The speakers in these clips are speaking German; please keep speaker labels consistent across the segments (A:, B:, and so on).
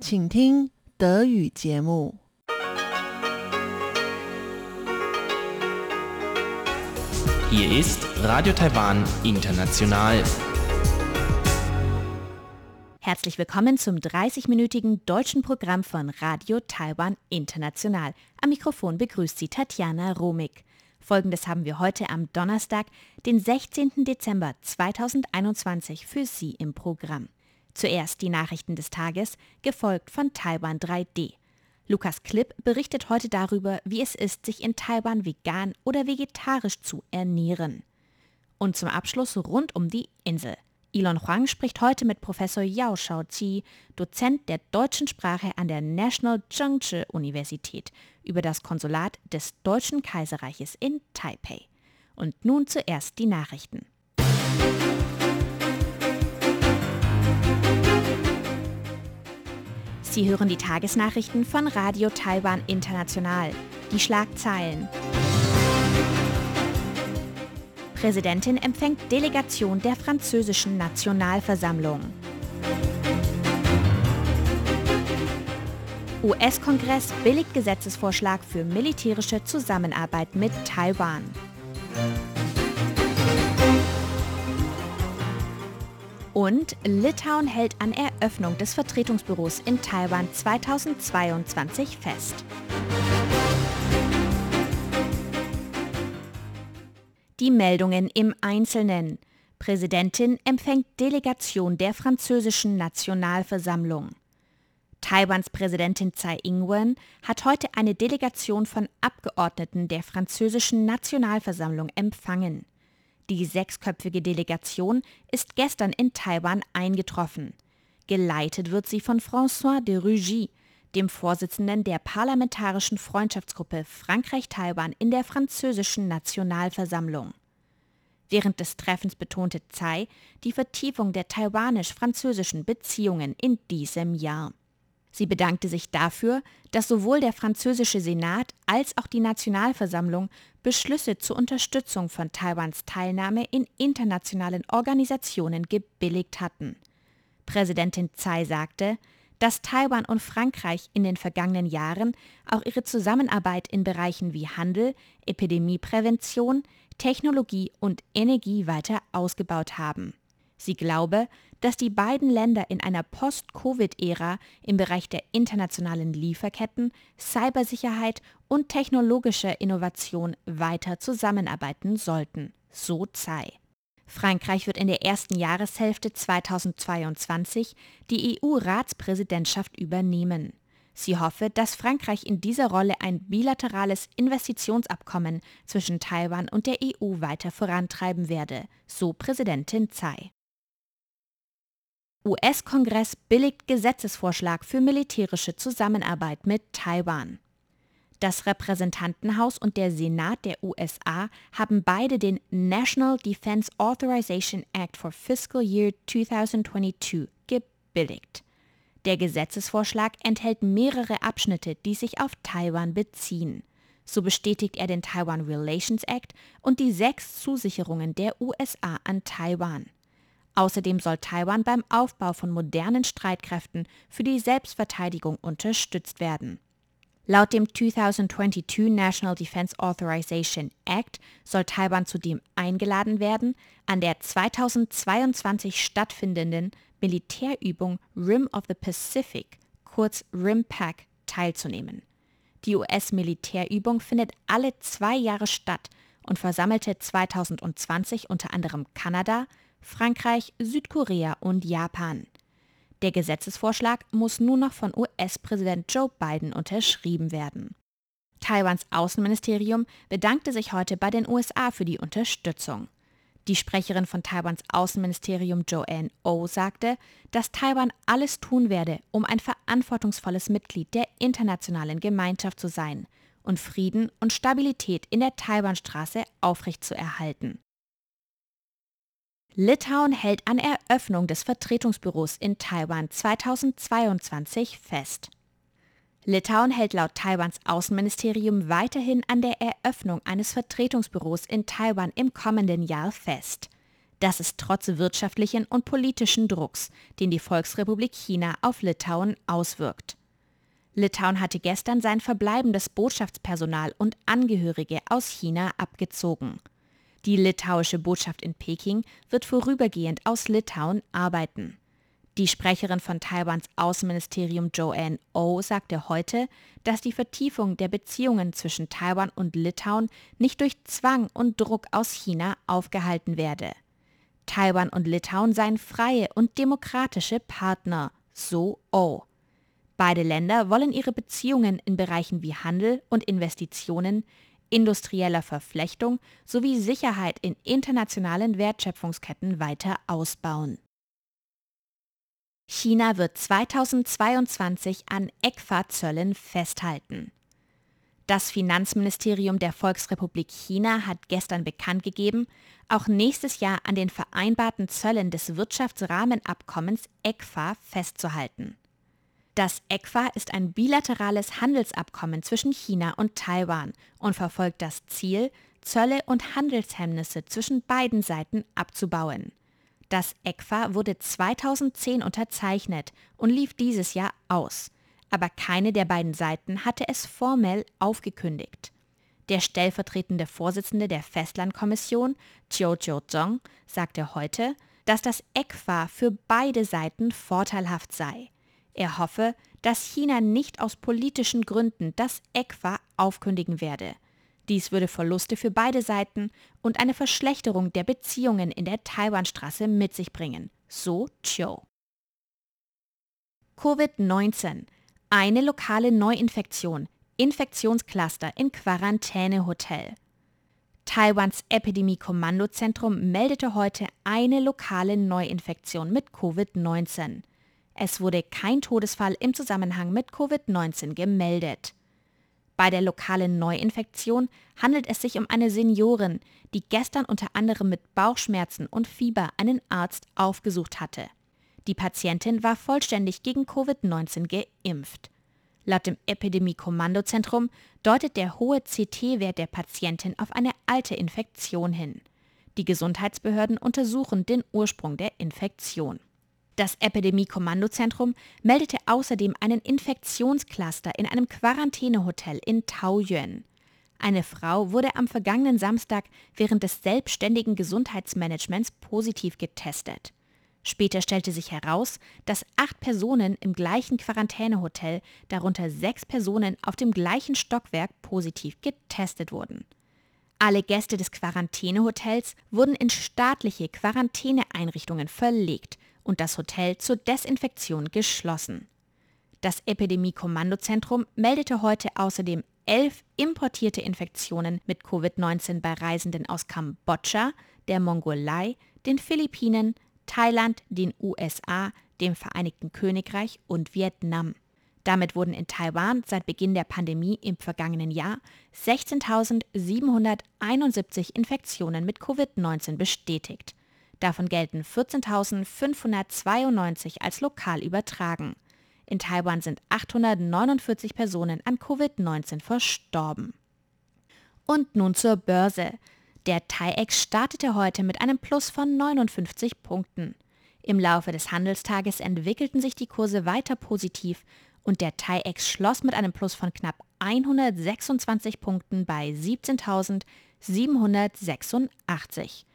A: 请听德语节目。
B: Hier ist Radio Taiwan International.
C: Herzlich willkommen zum 30-minütigen deutschen Programm von Radio Taiwan International. Am Mikrofon begrüßt Sie Tatjana Romig. Folgendes haben wir heute am Donnerstag, den 16. Dezember 2021 für Sie im Programm. Zuerst die Nachrichten des Tages, gefolgt von Taiwan 3D. Lukas Klipp berichtet heute darüber, wie es ist, sich in Taiwan vegan oder vegetarisch zu ernähren. Und zum Abschluss rund um die Insel. Elon Huang spricht heute mit Professor Yao Shaoqi, Dozent der deutschen Sprache an der National Zhengzhi Universität, über das Konsulat des Deutschen Kaiserreiches in Taipei. Und nun zuerst die Nachrichten. Sie hören die Tagesnachrichten von Radio Taiwan International. Die Schlagzeilen. Präsidentin empfängt Delegation der französischen Nationalversammlung. US-Kongress billigt Gesetzesvorschlag für militärische Zusammenarbeit mit Taiwan. Und Litauen hält an Eröffnung des Vertretungsbüros in Taiwan 2022 fest. Die Meldungen im Einzelnen. Präsidentin empfängt Delegation der französischen Nationalversammlung. Taiwans Präsidentin Tsai Ing-wen hat heute eine Delegation von Abgeordneten der französischen Nationalversammlung empfangen. Die sechsköpfige Delegation ist gestern in Taiwan eingetroffen. Geleitet wird sie von François de Rugy, dem Vorsitzenden der parlamentarischen Freundschaftsgruppe Frankreich-Taiwan in der französischen Nationalversammlung. Während des Treffens betonte Tsai die Vertiefung der taiwanisch-französischen Beziehungen in diesem Jahr. Sie bedankte sich dafür, dass sowohl der französische Senat als auch die Nationalversammlung Beschlüsse zur Unterstützung von Taiwans Teilnahme in internationalen Organisationen gebilligt hatten. Präsidentin Tsai sagte, dass Taiwan und Frankreich in den vergangenen Jahren auch ihre Zusammenarbeit in Bereichen wie Handel, Epidemieprävention, Technologie und Energie weiter ausgebaut haben. Sie glaube, dass die beiden Länder in einer Post-Covid-Ära im Bereich der internationalen Lieferketten, Cybersicherheit und technologischer Innovation weiter zusammenarbeiten sollten, so Tsai. Frankreich wird in der ersten Jahreshälfte 2022 die EU-Ratspräsidentschaft übernehmen. Sie hoffe, dass Frankreich in dieser Rolle ein bilaterales Investitionsabkommen zwischen Taiwan und der EU weiter vorantreiben werde, so Präsidentin Tsai. US-Kongress billigt Gesetzesvorschlag für militärische Zusammenarbeit mit Taiwan. Das Repräsentantenhaus und der Senat der USA haben beide den National Defense Authorization Act for Fiscal Year 2022 gebilligt. Der Gesetzesvorschlag enthält mehrere Abschnitte, die sich auf Taiwan beziehen. So bestätigt er den Taiwan Relations Act und die sechs Zusicherungen der USA an Taiwan. Außerdem soll Taiwan beim Aufbau von modernen Streitkräften für die Selbstverteidigung unterstützt werden. Laut dem 2022 National Defense Authorization Act soll Taiwan zudem eingeladen werden, an der 2022 stattfindenden Militärübung Rim of the Pacific, kurz RIMPAC, teilzunehmen. Die US-Militärübung findet alle zwei Jahre statt und versammelte 2020 unter anderem Kanada, Frankreich, Südkorea und Japan. Der Gesetzesvorschlag muss nun noch von US-Präsident Joe Biden unterschrieben werden. Taiwans Außenministerium bedankte sich heute bei den USA für die Unterstützung. Die Sprecherin von Taiwans Außenministerium Joanne O oh sagte, dass Taiwan alles tun werde, um ein verantwortungsvolles Mitglied der internationalen Gemeinschaft zu sein und Frieden und Stabilität in der Taiwanstraße aufrechtzuerhalten. Litauen hält an Eröffnung des Vertretungsbüros in Taiwan 2022 fest. Litauen hält laut Taiwans Außenministerium weiterhin an der Eröffnung eines Vertretungsbüros in Taiwan im kommenden Jahr fest. Das ist trotz wirtschaftlichen und politischen Drucks, den die Volksrepublik China auf Litauen auswirkt. Litauen hatte gestern sein verbleibendes Botschaftspersonal und Angehörige aus China abgezogen. Die litauische Botschaft in Peking wird vorübergehend aus Litauen arbeiten. Die Sprecherin von Taiwans Außenministerium Joanne O oh sagte heute, dass die Vertiefung der Beziehungen zwischen Taiwan und Litauen nicht durch Zwang und Druck aus China aufgehalten werde. Taiwan und Litauen seien freie und demokratische Partner, so O. Oh. Beide Länder wollen ihre Beziehungen in Bereichen wie Handel und Investitionen, industrieller Verflechtung sowie Sicherheit in internationalen Wertschöpfungsketten weiter ausbauen. China wird 2022 an ECFA-Zöllen festhalten. Das Finanzministerium der Volksrepublik China hat gestern bekannt gegeben, auch nächstes Jahr an den vereinbarten Zöllen des Wirtschaftsrahmenabkommens ECFA festzuhalten. Das ECFA ist ein bilaterales Handelsabkommen zwischen China und Taiwan und verfolgt das Ziel, Zölle und Handelshemmnisse zwischen beiden Seiten abzubauen. Das ECFA wurde 2010 unterzeichnet und lief dieses Jahr aus, aber keine der beiden Seiten hatte es formell aufgekündigt. Der stellvertretende Vorsitzende der Festlandkommission, Chiu Chiu-zong, sagte heute, dass das ECFA für beide Seiten vorteilhaft sei. Er hoffe, dass China nicht aus politischen Gründen das ECFA aufkündigen werde. Dies würde Verluste für beide Seiten und eine Verschlechterung der Beziehungen in der Taiwanstraße mit sich bringen, so Chiu. Covid-19. Eine lokale Neuinfektion. Infektionscluster in Quarantänehotel. Taiwans Epidemie-Kommandozentrum meldete heute eine lokale Neuinfektion mit Covid-19. Es wurde kein Todesfall im Zusammenhang mit Covid-19 gemeldet. Bei der lokalen Neuinfektion handelt es sich um eine Seniorin, die gestern unter anderem mit Bauchschmerzen und Fieber einen Arzt aufgesucht hatte. Die Patientin war vollständig gegen Covid-19 geimpft. Laut dem Epidemie-Kommandozentrum deutet der hohe CT-Wert der Patientin auf eine alte Infektion hin. Die Gesundheitsbehörden untersuchen den Ursprung der Infektion. Das Epidemie-Kommandozentrum meldete außerdem einen Infektionscluster in einem Quarantänehotel in Taoyuan. Eine Frau wurde am vergangenen Samstag während des selbstständigen Gesundheitsmanagements positiv getestet. Später stellte sich heraus, dass acht Personen im gleichen Quarantänehotel, darunter sechs Personen auf dem gleichen Stockwerk, positiv getestet wurden. Alle Gäste des Quarantänehotels wurden in staatliche Quarantäneeinrichtungen verlegt und das Hotel zur Desinfektion geschlossen. Das Epidemie-Kommandozentrum meldete heute außerdem elf importierte Infektionen mit Covid-19 bei Reisenden aus Kambodscha, der Mongolei, den Philippinen, Thailand, den USA, dem Vereinigten Königreich und Vietnam. Damit wurden in Taiwan seit Beginn der Pandemie im vergangenen Jahr 16.771 Infektionen mit Covid-19 bestätigt. Davon gelten 14.592 als lokal übertragen. In Taiwan sind 849 Personen an Covid-19 verstorben. Und nun zur Börse. Der TAIEX startete heute mit einem Plus von 59 Punkten. Im Laufe des Handelstages entwickelten sich die Kurse weiter positiv und der TAIEX schloss mit einem Plus von knapp 126 Punkten bei 17.786.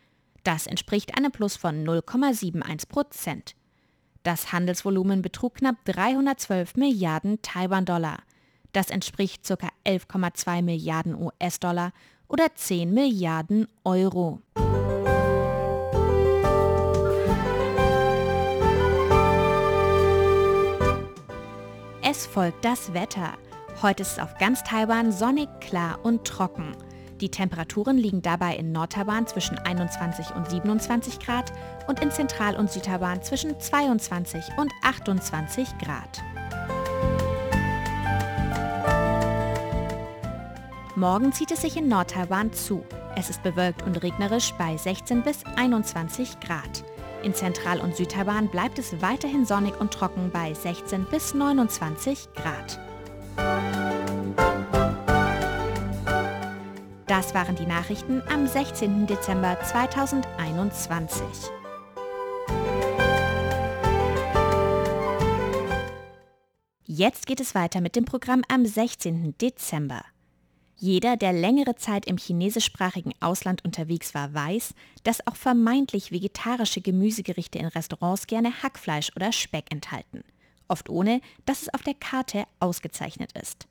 C: Das entspricht einem Plus von 0,71 Prozent. Das Handelsvolumen betrug knapp 312 Milliarden Taiwan-Dollar. Das entspricht ca. 11,2 Milliarden US-Dollar oder 10 Milliarden Euro. Es folgt das Wetter. Heute ist es auf ganz Taiwan sonnig, klar und trocken. Die Temperaturen liegen dabei in Nordtaiwan zwischen 21 und 27 Grad und in Zentral- und Südtaiwan zwischen 22 und 28 Grad. Morgen zieht es sich in Nordtaiwan zu. Es ist bewölkt und regnerisch bei 16 bis 21 Grad. In Zentral- und Südtaiwan bleibt es weiterhin sonnig und trocken bei 16 bis 29 Grad. Das waren die Nachrichten am 16. Dezember 2021. Jetzt geht es weiter mit dem Programm am 16. Dezember. Jeder, der längere Zeit im chinesischsprachigen Ausland unterwegs war, weiß, dass auch vermeintlich vegetarische Gemüsegerichte in Restaurants gerne Hackfleisch oder Speck enthalten. Oft ohne, dass es auf der Karte ausgezeichnet ist.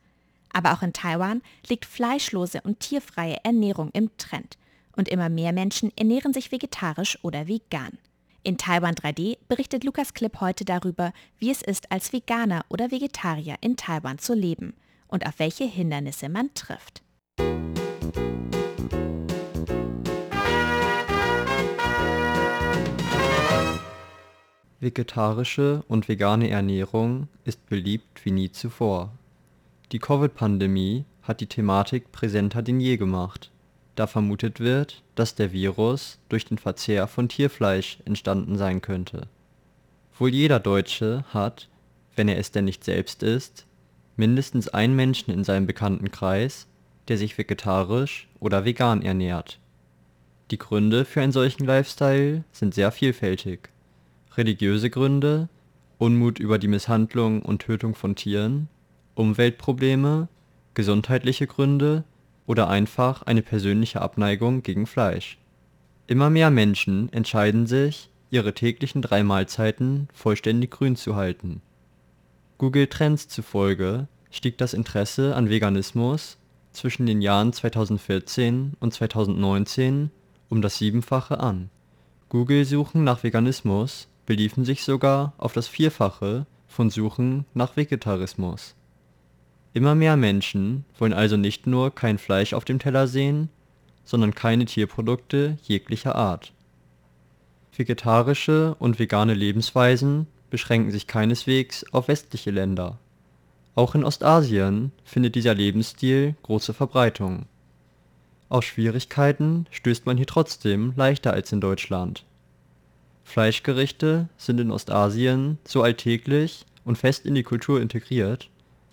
C: Aber auch in Taiwan liegt fleischlose und tierfreie Ernährung im Trend. Und immer mehr Menschen ernähren sich vegetarisch oder vegan. In Taiwan 3D berichtet Lukas Klipp heute darüber, wie es ist, als Veganer oder Vegetarier in Taiwan zu leben und auf welche Hindernisse man trifft.
D: Vegetarische und vegane Ernährung ist beliebt wie nie zuvor. Die Covid-Pandemie hat die Thematik präsenter denn je gemacht, da vermutet wird, dass der Virus durch den Verzehr von Tierfleisch entstanden sein könnte. Wohl jeder Deutsche hat, wenn er es denn nicht selbst ist, mindestens einen Menschen in seinem Bekanntenkreis, der sich vegetarisch oder vegan ernährt. Die Gründe für einen solchen Lifestyle sind sehr vielfältig. Religiöse Gründe, Unmut über die Misshandlung und Tötung von Tieren, Umweltprobleme, gesundheitliche Gründe oder einfach eine persönliche Abneigung gegen Fleisch. Immer mehr Menschen entscheiden sich, ihre täglichen drei Mahlzeiten vollständig grün zu halten Google Trends zufolge stieg das Interesse an Veganismus zwischen den Jahren 2014 und 2019 um das Siebenfache an. Google-Suchen nach Veganismus beliefen sich sogar auf das Vierfache von Suchen nach Vegetarismus. Immer mehr Menschen wollen also nicht nur kein Fleisch auf dem Teller sehen, sondern keine Tierprodukte jeglicher Art. Vegetarische und vegane Lebensweisen beschränken sich keineswegs auf westliche Länder. Auch in Ostasien findet dieser Lebensstil große Verbreitung. Auf Schwierigkeiten stößt man hier trotzdem leichter als in Deutschland. Fleischgerichte sind in Ostasien so alltäglich und fest in die Kultur integriert,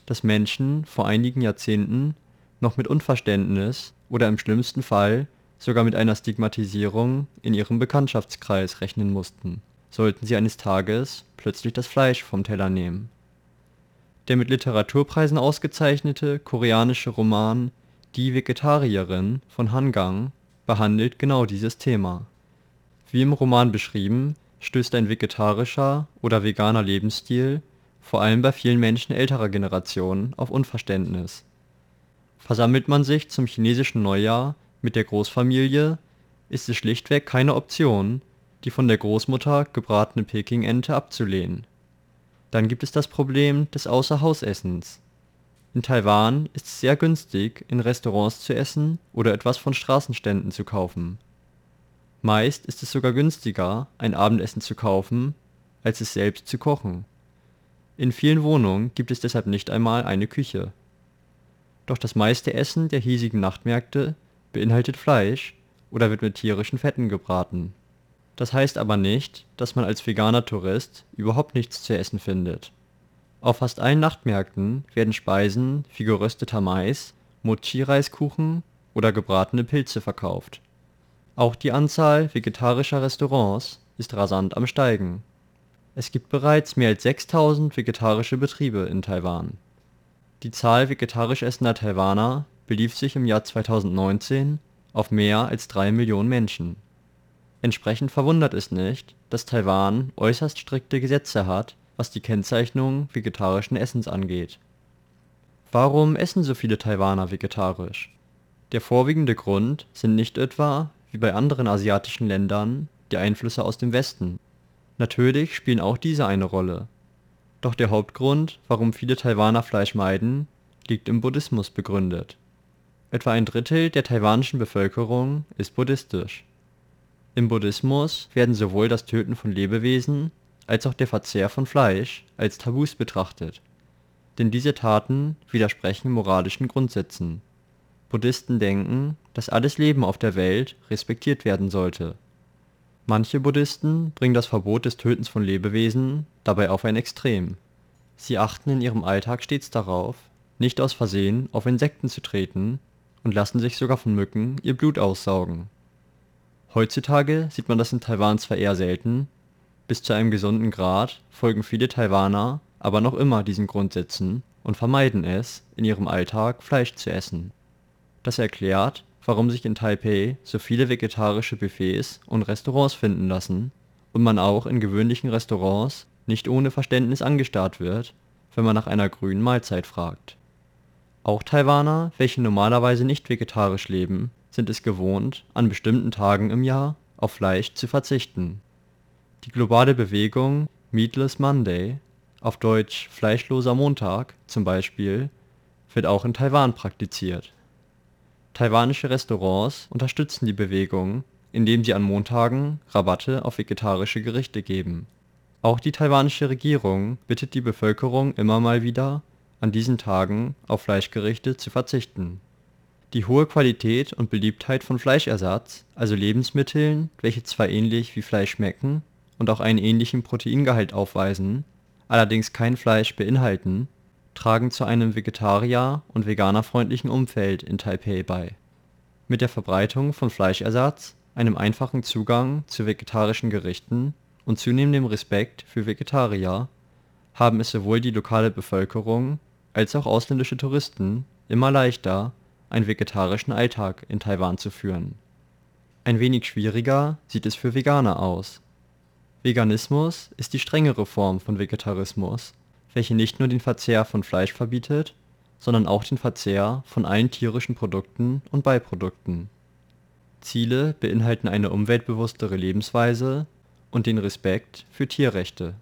D: dass Menschen vor einigen Jahrzehnten noch mit Unverständnis oder im schlimmsten Fall sogar mit einer Stigmatisierung in ihrem Bekanntschaftskreis rechnen mussten sollten sie eines Tages plötzlich das Fleisch vom Teller nehmen. Der mit Literaturpreisen ausgezeichnete koreanische Roman Die Vegetarierin von Han Gang behandelt genau dieses Thema. Wie im Roman beschrieben, stößt ein vegetarischer oder veganer Lebensstil vor allem bei vielen Menschen älterer Generationen auf Unverständnis. Versammelt man sich zum chinesischen Neujahr mit der Großfamilie, ist es schlichtweg keine Option, die von der Großmutter gebratene Pekingente abzulehnen. Dann gibt es das Problem des Außerhausessens. In Taiwan ist es sehr günstig, in Restaurants zu essen oder etwas von Straßenständen zu kaufen. Meist ist es sogar günstiger, ein Abendessen zu kaufen, als es selbst zu kochen. In vielen Wohnungen gibt es deshalb nicht einmal eine Küche. Doch das meiste Essen der hiesigen Nachtmärkte beinhaltet Fleisch oder wird mit tierischen Fetten gebraten das heißt aber nicht, dass man als veganer Tourist überhaupt nichts zu essen findet. Auf fast allen Nachtmärkten werden Speisen wie gerösteter Mais, Mochi-Reiskuchen oder gebratene Pilze verkauft. Auch die Anzahl vegetarischer Restaurants ist rasant am Steigen. Es gibt bereits mehr als 6000 vegetarische Betriebe in Taiwan. Die Zahl vegetarisch essender Taiwaner belief sich im Jahr 2019 auf mehr als drei Millionen Menschen Entsprechend verwundert es nicht, dass Taiwan äußerst strikte Gesetze hat, was die Kennzeichnung vegetarischen Essens angeht. Warum essen so viele Taiwaner vegetarisch? Der vorwiegende Grund sind nicht etwa, wie bei anderen asiatischen Ländern, die Einflüsse aus dem Westen. Natürlich spielen auch diese eine Rolle. Doch der Hauptgrund, warum viele Taiwaner Fleisch meiden, liegt im Buddhismus begründet. Etwa ein Drittel der taiwanischen Bevölkerung ist buddhistisch im Buddhismus werden sowohl das Töten von Lebewesen als auch der Verzehr von Fleisch als Tabus betrachtet, denn diese Taten widersprechen moralischen Grundsätzen. Buddhisten denken, dass alles Leben auf der Welt respektiert werden sollte. Manche Buddhisten bringen das Verbot des Tötens von Lebewesen dabei auf ein Extrem. Sie achten in ihrem Alltag stets darauf, nicht aus Versehen auf Insekten zu treten und lassen sich sogar von Mücken ihr Blut aussaugen. Heutzutage sieht man das in Taiwan zwar eher selten, bis zu einem gesunden Grad folgen viele Taiwaner aber noch immer diesen Grundsätzen und vermeiden es, in ihrem Alltag Fleisch zu essen. Das erklärt, warum sich in Taipeh so viele vegetarische Buffets und Restaurants finden lassen und man auch in gewöhnlichen Restaurants nicht ohne Verständnis angestarrt wird, wenn man nach einer grünen Mahlzeit fragt. Auch Taiwaner, welche normalerweise nicht vegetarisch leben, sind es gewohnt, an bestimmten Tagen im Jahr auf Fleisch zu verzichten. Die globale Bewegung Meatless Monday auf Deutsch Fleischloser Montag zum Beispiel, wird auch in Taiwan praktiziert. Taiwanische Restaurants unterstützen die Bewegung, indem sie an Montagen Rabatte auf vegetarische Gerichte geben. Auch die taiwanische Regierung bittet die Bevölkerung immer mal wieder, an diesen Tagen auf Fleischgerichte zu verzichten. Die hohe Qualität und Beliebtheit von Fleischersatz, also Lebensmitteln, welche zwar ähnlich wie Fleisch schmecken und auch einen ähnlichen Proteingehalt aufweisen, allerdings kein Fleisch beinhalten, tragen zu einem vegetarier und veganerfreundlichen Umfeld in Taipeh bei. Mit der Verbreitung von Fleischersatz, einem einfachen Zugang zu vegetarischen Gerichten und zunehmendem Respekt für Vegetarier haben es sowohl die lokale Bevölkerung als auch ausländische Touristen immer leichter, einen vegetarischen Alltag in Taiwan zu führen. Ein wenig schwieriger sieht es für Veganer aus Veganismus ist die strengere Form von Vegetarismus, welche nicht nur den Verzehr von Fleisch verbietet, sondern auch den Verzehr von allen tierischen Produkten und Beiprodukten. Ziele beinhalten eine umweltbewusstere Lebensweise und den Respekt für Tierrechte.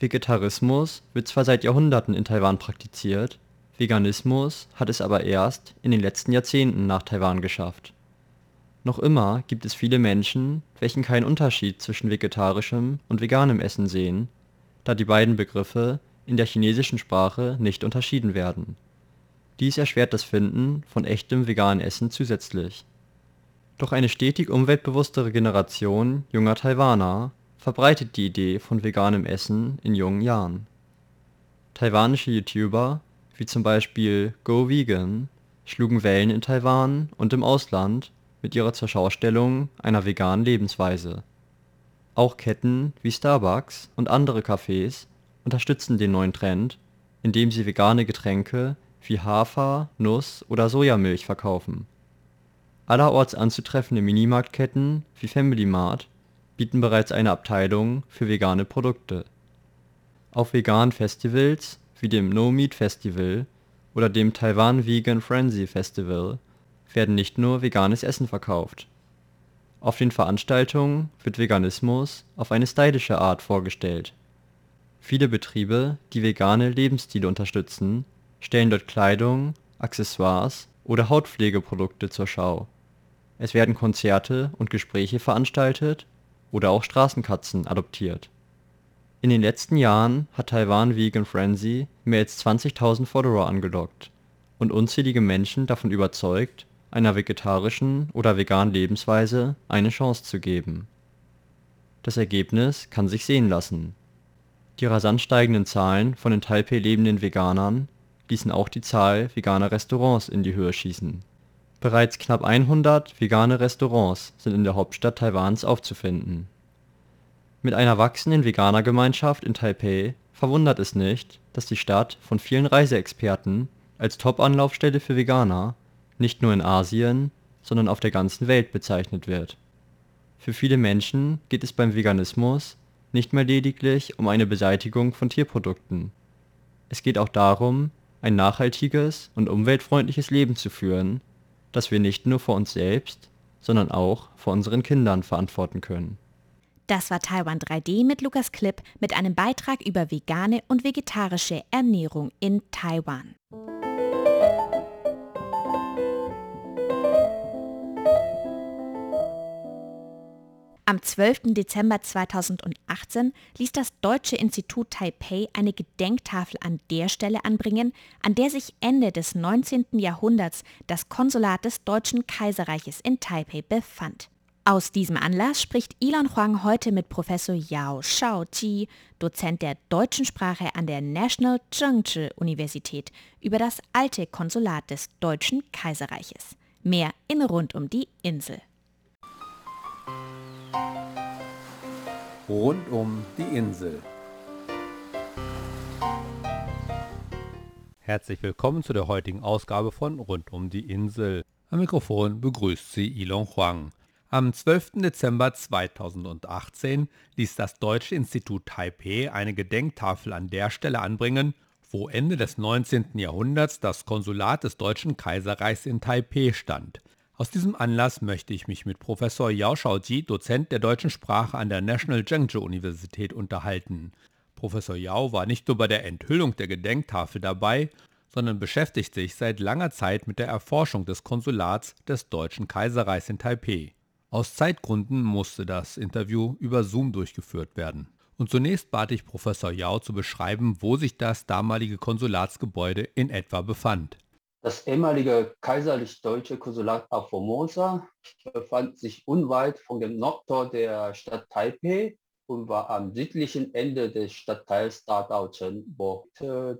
D: Vegetarismus wird zwar seit Jahrhunderten in Taiwan praktiziert, Veganismus hat es aber erst in den letzten Jahrzehnten nach Taiwan geschafft noch immer gibt es viele Menschen, welchen keinen Unterschied zwischen vegetarischem und veganem Essen sehen, da die beiden Begriffe in der chinesischen Sprache nicht unterschieden werden. Dies erschwert das Finden von echtem veganem Essen zusätzlich. Doch eine stetig umweltbewusstere Generation junger Taiwaner verbreitet die Idee von veganem Essen in jungen Jahren. Taiwanische YouTuber wie zum Beispiel Go Vegan schlugen Wellen in Taiwan und im Ausland mit ihrer Zurschaustellung einer veganen Lebensweise. Auch Ketten wie Starbucks und andere Cafés unterstützen den neuen Trend, indem sie vegane Getränke wie Hafer -, Nuss - oder Sojamilch verkaufen. Allerorts anzutreffende Minimarktketten wie Family Mart bieten bereits eine Abteilung für vegane Produkte. Auf veganen Festivals wie dem No Meat Festival oder dem Taiwan Vegan Frenzy Festival werden nicht nur veganes Essen verkauft. Auf den Veranstaltungen wird Veganismus auf eine stylische Art vorgestellt. Viele Betriebe, die vegane Lebensstile unterstützen, stellen dort Kleidung, Accessoires oder Hautpflegeprodukte zur Schau. Es werden Konzerte und Gespräche veranstaltet oder auch Straßenkatzen adoptiert. In den letzten Jahren hat Taiwan Vegan Frenzy mehr als 20.000 Follower angelockt und unzählige Menschen davon überzeugt einer vegetarischen oder veganen Lebensweise eine Chance zu geben. Das Ergebnis kann sich sehen lassen. Die rasant steigenden Zahlen von in Taipeh lebenden Veganern ließen auch die Zahl veganer Restaurants in die Höhe schießen. Bereits knapp 100 vegane Restaurants sind in der Hauptstadt Taiwans aufzufinden. Mit einer wachsenden Veganergemeinschaft in Taipeh verwundert es nicht, dass die Stadt von vielen Reiseexperten als Top-Anlaufstelle für Veganer nicht nur in Asien, sondern auf der ganzen Welt bezeichnet wird. Für viele Menschen geht es beim Veganismus nicht mehr lediglich um eine Beseitigung von Tierprodukten. Es geht auch darum, ein nachhaltiges und umweltfreundliches Leben zu führen, das wir nicht nur vor uns selbst, sondern auch vor unseren Kindern verantworten können.
C: Das war Taiwan 3D mit Lukas Klipp mit einem Beitrag über vegane und vegetarische Ernährung in Taiwan. Am 12. Dezember 2018 ließ das Deutsche Institut Taipei eine Gedenktafel an der Stelle anbringen, an der sich Ende des 19. Jahrhunderts das Konsulat des Deutschen Kaiserreiches in Taipei befand. Aus diesem Anlass spricht Elon Huang heute mit Professor Yao Shaoji, Dozent der deutschen Sprache an der National Zhengzhi Universität, über das alte Konsulat des Deutschen Kaiserreiches. Mehr in Rund um die Insel.
E: Rund um die Insel. Herzlich willkommen zu der heutigen Ausgabe von Rund um die Insel. Am Mikrofon begrüßt Sie Ilon Huang. Am 12. Dezember 2018 ließ das Deutsche Institut Taipeh eine Gedenktafel an der Stelle anbringen, wo Ende des 19. Jahrhunderts das Konsulat des Deutschen Kaiserreichs in Taipeh stand. Aus diesem Anlass möchte ich mich mit Professor Yao Shaoji, Dozent der deutschen Sprache an der National Zhengzhou Universität, unterhalten. Professor Yao war nicht nur bei der Enthüllung der Gedenktafel dabei, sondern beschäftigt sich seit langer Zeit mit der Erforschung des Konsulats des Deutschen Kaiserreichs in Taipeh. Aus Zeitgründen musste das Interview über Zoom durchgeführt werden. Und zunächst bat ich Professor Yao zu beschreiben, wo sich das damalige Konsulatsgebäude in etwa befand.
F: Das ehemalige kaiserlich-deutsche Konsulat auf Formosa befand sich unweit von dem Nordtor der Stadt Taipei und war am südlichen Ende des Stadtteils Dadaochen, wo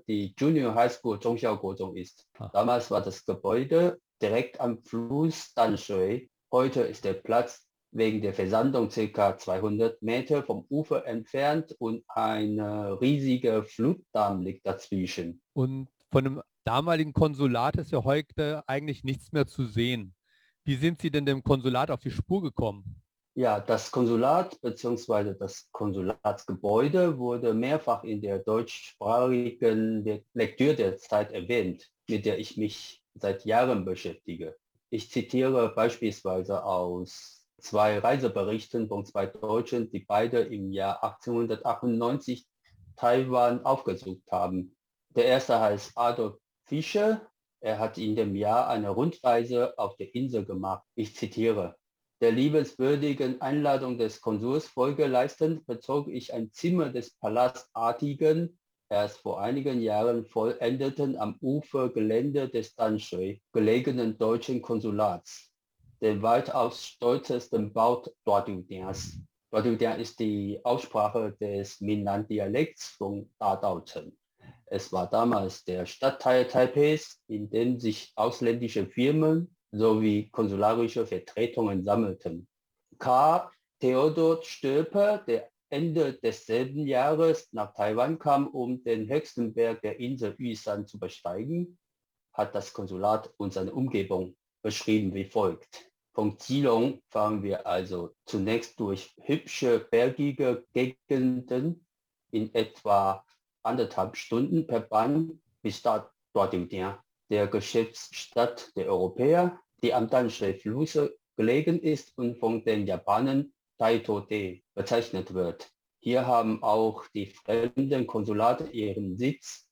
F: die Junior High School Zhongxiao ist. Ah. Damals war das Gebäude direkt am Fluss Danshui Heute ist der Platz wegen der Versandung ca. 200 Meter vom Ufer entfernt und ein riesiger Flutdamm liegt dazwischen.
E: Und von dem damaligen Konsulat ist ja heute eigentlich nichts mehr zu sehen. Wie sind Sie denn dem Konsulat auf die Spur gekommen?
F: Ja, das Konsulat bzw. das Konsulatsgebäude wurde mehrfach in der deutschsprachigen Lektüre der Zeit erwähnt, mit der ich mich seit Jahren beschäftige. Ich zitiere beispielsweise aus zwei Reiseberichten von zwei Deutschen, die beide im Jahr 1898 Taiwan aufgesucht haben. Der erste heißt Adolf Fischer. Er hat in dem Jahr eine Rundreise auf der Insel gemacht. Ich zitiere. Der liebenswürdigen Einladung des Konsuls Folge leistend bezog ich ein Zimmer des palastartigen erst vor einigen Jahren vollendeten am Ufergelände des Danshui gelegenen deutschen Konsulats, den weitaus stolzesten Bau Duadudians. Duadudian ist die Aussprache des Minnan-Dialekts von Dadaochen. Es war damals der Stadtteil Taipeis, in dem sich ausländische Firmen sowie konsularische Vertretungen sammelten. K. Theodor Stöper, der Ende desselben Jahres nach Taiwan kam, um den höchsten Berg der Insel Yusan zu besteigen, hat das Konsulat und seine Umgebung beschrieben wie folgt. Von Zilong fahren wir also zunächst durch hübsche bergige Gegenden in etwa anderthalb Stunden per Bahn bis Stadt Duadingdian, der Geschäftsstadt der Europäer, die am Danshui-Flusse gelegen ist und von den Japanern Taito-de bezeichnet wird. Hier haben auch die fremden Konsulate ihren Sitz.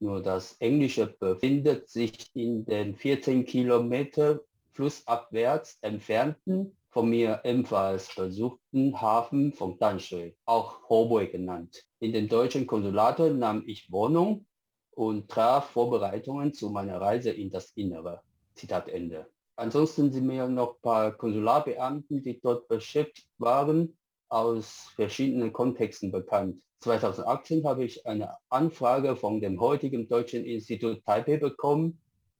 F: Nur das Englische befindet sich in den 14 Kilometer flussabwärts entfernten, von mir ebenfalls besuchten Hafen von Danshui, auch Hoboi genannt. In den deutschen Konsulaten nahm ich Wohnung und traf Vorbereitungen zu meiner Reise in das Innere. Zitat Ende. Ansonsten sind mir noch ein paar Konsularbeamten, die dort beschäftigt waren, aus verschiedenen Kontexten bekannt. 2018 habe ich eine Anfrage von dem heutigen Deutschen Institut Taipei bekommen,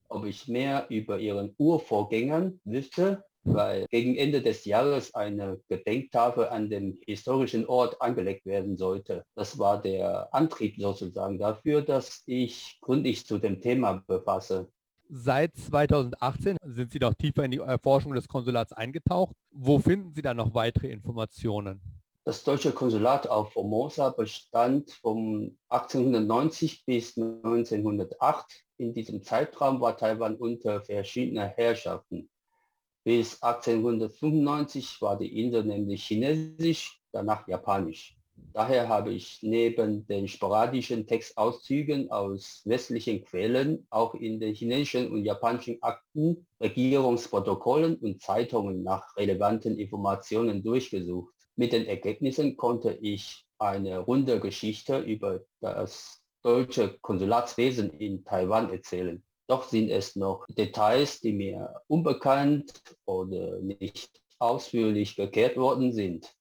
F: ob ich mehr über ihren Urvorgängern wüsste, weil gegen Ende des Jahres eine Gedenktafel an dem historischen Ort angelegt werden sollte. Das war der Antrieb sozusagen dafür, dass ich gründlich zu dem Thema befasse.
E: Seit 2018 sind Sie noch tiefer in die Erforschung des Konsulats eingetaucht. Wo finden Sie da noch weitere Informationen?
F: Das deutsche Konsulat auf Formosa bestand von 1890 bis 1908. In diesem Zeitraum war Taiwan unter verschiedener Herrschaften. Bis 1895 war die Insel nämlich chinesisch, danach japanisch. Daher habe ich neben den sporadischen Textauszügen aus westlichen Quellen auch in den chinesischen und japanischen Akten, Regierungsprotokollen und Zeitungen nach relevanten Informationen durchgesucht. Mit den Ergebnissen konnte ich eine runde Geschichte über das deutsche Konsulatswesen in Taiwan erzählen. Doch sind es noch Details, die mir unbekannt oder nicht ausführlich geklärt worden sind.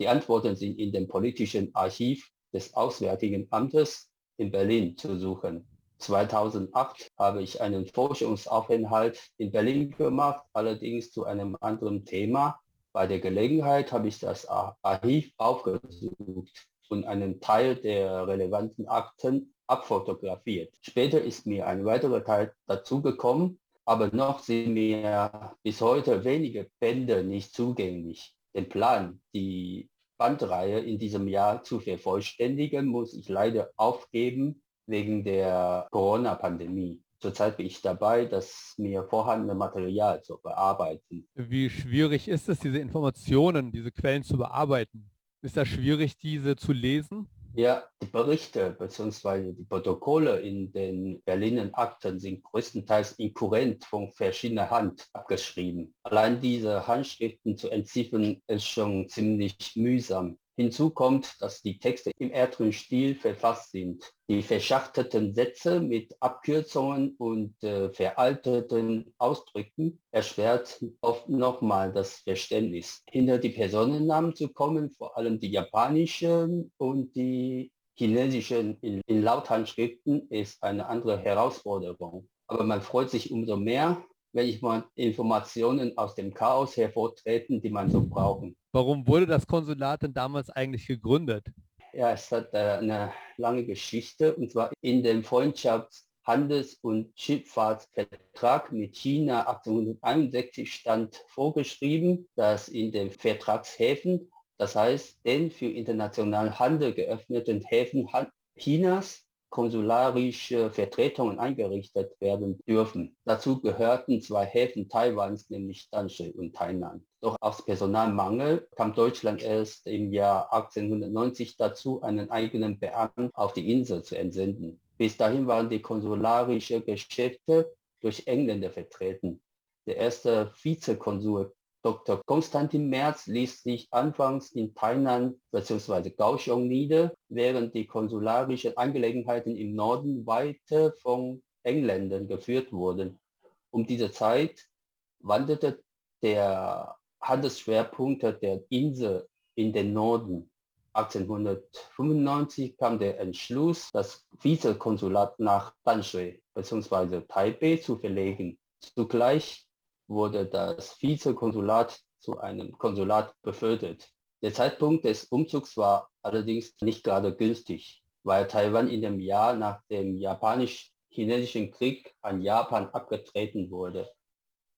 F: Die Antworten sind in dem politischen Archiv des Auswärtigen Amtes in Berlin zu suchen. 2008 habe ich einen Forschungsaufenthalt in Berlin gemacht, allerdings zu einem anderen Thema. Bei der Gelegenheit habe ich das Archiv aufgesucht und einen Teil der relevanten Akten abfotografiert. Später ist mir ein weiterer Teil dazugekommen, aber noch sind mir bis heute wenige Bände nicht zugänglich. Den Plan, die Bandreihe in diesem Jahr zu vervollständigen, muss ich leider aufgeben wegen der Corona-Pandemie. Zurzeit bin ich dabei, das mir vorhandene Material zu bearbeiten.
E: Wie schwierig ist es, diese Informationen, diese Quellen zu bearbeiten? Ist das schwierig, diese zu lesen?
F: Ja, die Berichte bzw. die Protokolle in den Berliner Akten sind größtenteils inkurrent von verschiedener Hand abgeschrieben. Allein diese Handschriften zu entziffern ist schon ziemlich mühsam. Hinzu kommt, dass die Texte im älteren Stil verfasst sind. Die verschachtelten Sätze mit Abkürzungen und äh, veralteten Ausdrücken erschwert oft nochmal das Verständnis. Hinter die Personennamen zu kommen, vor allem die japanischen und die chinesischen in, in Lauthandschriften, ist eine andere Herausforderung. Aber man freut sich umso mehr, wenn ich mal Informationen aus dem Chaos hervortreten, die man so brauchen.
E: Warum wurde das Konsulat denn damals eigentlich gegründet?
F: Ja, es hat äh, eine lange Geschichte und zwar in dem Freundschafts-, Handels- und Schifffahrtsvertrag mit China 1861 stand vorgeschrieben, dass in den Vertragshäfen, das heißt den für internationalen Handel geöffneten Häfen Chinas, konsularische Vertretungen eingerichtet werden dürfen. Dazu gehörten zwei Häfen Taiwans, nämlich Danshui und Tainan. Doch aus Personalmangel kam Deutschland erst im Jahr 1890 dazu, einen eigenen Beamten auf die Insel zu entsenden. Bis dahin waren die konsularischen Geschäfte durch Engländer vertreten. Der erste Vizekonsul Dr. Konstantin Merz ließ sich anfangs in Tainan bzw. Kaohsiung nieder, während die konsularischen Angelegenheiten im Norden weiter von Engländern geführt wurden. Um diese Zeit wanderte der Handelsschwerpunkt der Insel in den Norden. 1895 kam der Entschluss, das Vizekonsulat nach Danshui bzw. Taipei zu verlegen. Zugleich wurde das Vizekonsulat zu einem Konsulat befördert. Der Zeitpunkt des Umzugs war allerdings nicht gerade günstig, weil Taiwan in dem Jahr nach dem japanisch-chinesischen Krieg an Japan abgetreten wurde.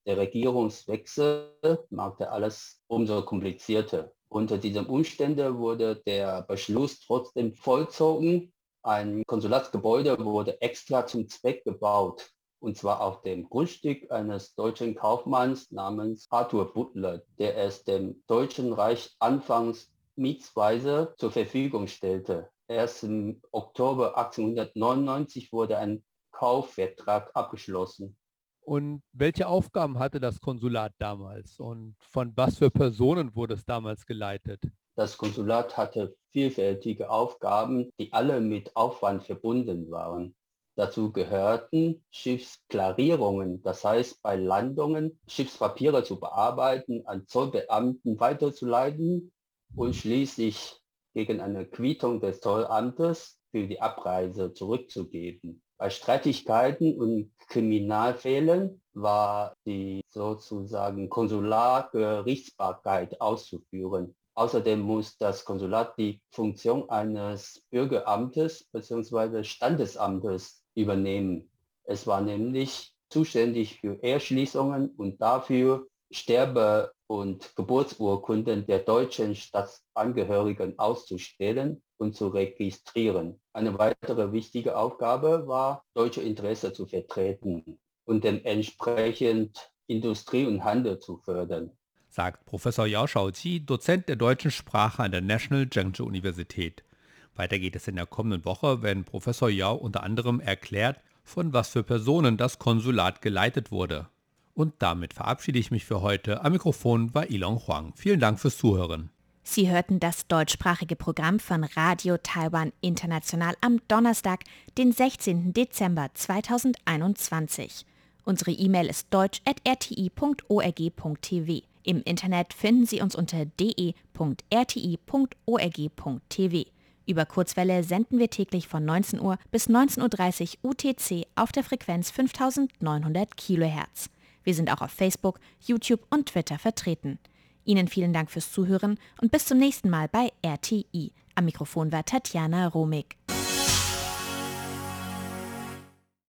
F: Der Regierungswechsel machte alles umso komplizierter. Unter diesen Umständen wurde der Beschluss trotzdem vollzogen. Ein Konsulatsgebäude wurde extra zum Zweck gebaut und zwar auf dem Grundstück eines deutschen Kaufmanns namens Arthur Butler, der es dem Deutschen Reich anfangs mietsweise zur Verfügung stellte. Erst im Oktober 1899 wurde ein Kaufvertrag abgeschlossen.
E: Und welche Aufgaben hatte das Konsulat damals und von was für Personen wurde es damals geleitet?
F: Das Konsulat hatte vielfältige Aufgaben, die alle mit Aufwand verbunden waren. Dazu gehörten Schiffsklarierungen, das heißt bei Landungen Schiffspapiere zu bearbeiten, an Zollbeamten weiterzuleiten und schließlich gegen eine Quittung des Zollamtes für die Abreise zurückzugeben. Bei Streitigkeiten und Kriminalfällen war die sozusagen Konsulargerichtsbarkeit auszuführen. Außerdem muss das Konsulat die Funktion eines Bürgeramtes bzw. Standesamtes übernehmen. Es war nämlich zuständig für Erschließungen und dafür Sterbe- und Geburtsurkunden der deutschen Staatsangehörigen auszustellen und zu registrieren. Eine weitere wichtige Aufgabe war, deutsche Interesse zu vertreten und dementsprechend Industrie und Handel zu fördern.
E: Sagt Professor Yao Shaoqi, Dozent der deutschen Sprache an der National Zhengzhou Universität. Weiter geht es in der kommenden Woche, wenn Professor Yao unter anderem erklärt, von was für Personen das Konsulat geleitet wurde. Und damit verabschiede ich mich für heute. Am Mikrofon war Ilon Huang. Vielen Dank fürs Zuhören.
C: Sie hörten das deutschsprachige Programm von Radio Taiwan International am Donnerstag, den 16. Dezember 2021. Unsere E-Mail ist deutsch.rti.org.tv. Im Internet finden Sie uns unter de.rti.org.tv. Über Kurzwelle senden wir täglich von 19 Uhr bis 19.30 Uhr UTC auf der Frequenz 5900 kHz. Wir sind auch auf Facebook, YouTube und Twitter vertreten. Ihnen vielen Dank fürs Zuhören und bis zum nächsten Mal bei RTI. Am Mikrofon war Tatjana Romig.